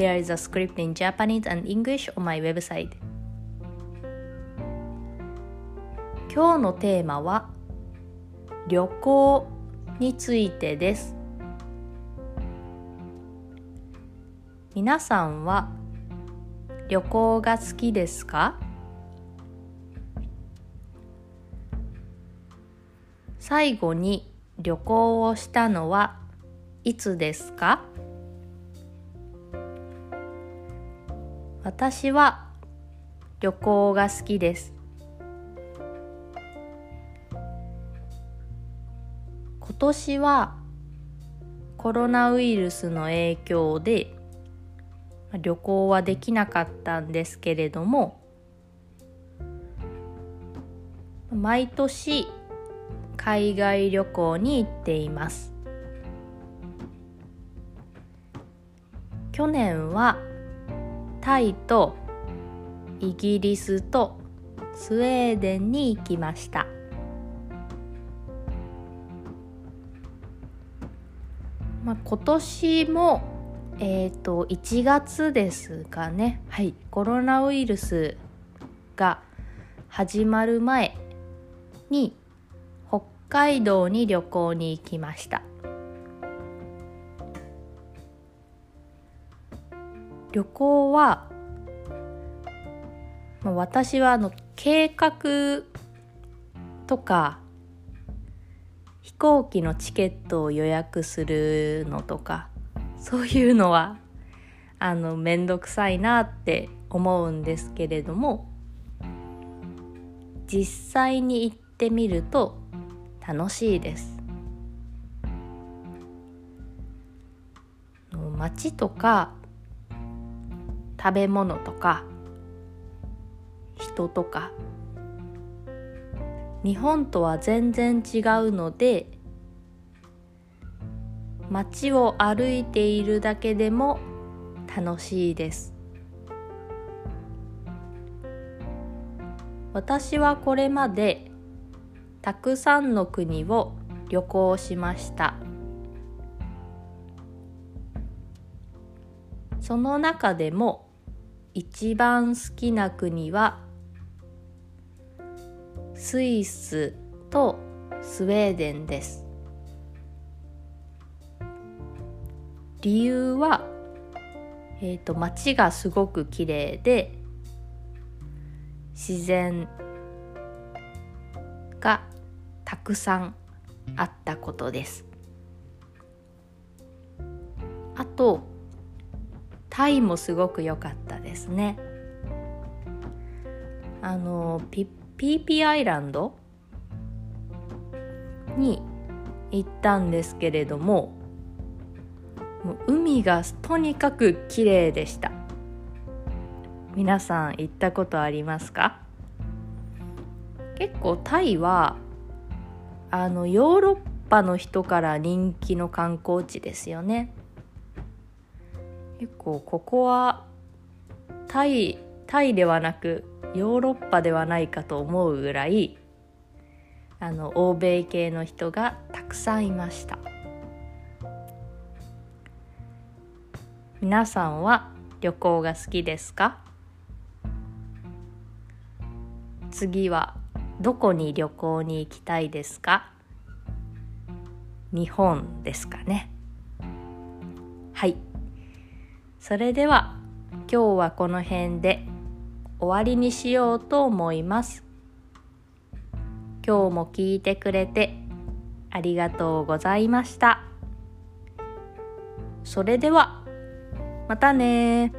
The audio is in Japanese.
There is a script in Japanese and English on my website 今日のテーマは旅行についてです皆さんは旅行が好きですか最後に旅行をしたのはいつですか私は旅行が好きです。今年はコロナウイルスの影響で旅行はできなかったんですけれども毎年海外旅行に行っています。去年はタイとイギリスとスウェーデンに行きました。まあ、今年もえっ、ー、と1月ですかね。はい。コロナウイルスが始まる前に北海道に旅行に行きました旅行は、まあ、私はあの計画とか飛行機のチケットを予約するのとかそういうのはあの面倒くさいなって思うんですけれども実際に行ってみると楽しいです。街とか食べ物とか人とか。日本とは全然違うので街を歩いているだけでも楽しいです。私はこれまでたくさんの国を旅行しました。その中でも一番好きな国はスイスとスウェーデンです。理由は、えーと、街がすごく綺麗で自然がたくさんあったことです。あとタイもすごく良かった。ですね。あのピピーピアイランドに行ったんですけれどももう海がとにかく綺麗でした。皆さん行ったことありますか？結構タイはあのヨーロッパの人から人気の観光地ですよね。結構ここはタイタイではなくヨーロッパではないかと思うぐらいあの欧米系の人がたくさんいました。皆さんは旅行が好きですか？次はどこに旅行に行きたいですか？日本ですかね。はい。それでは今日はこの辺で終わりにしようと思います。今日も聞いてくれてありがとうございました。それではまたね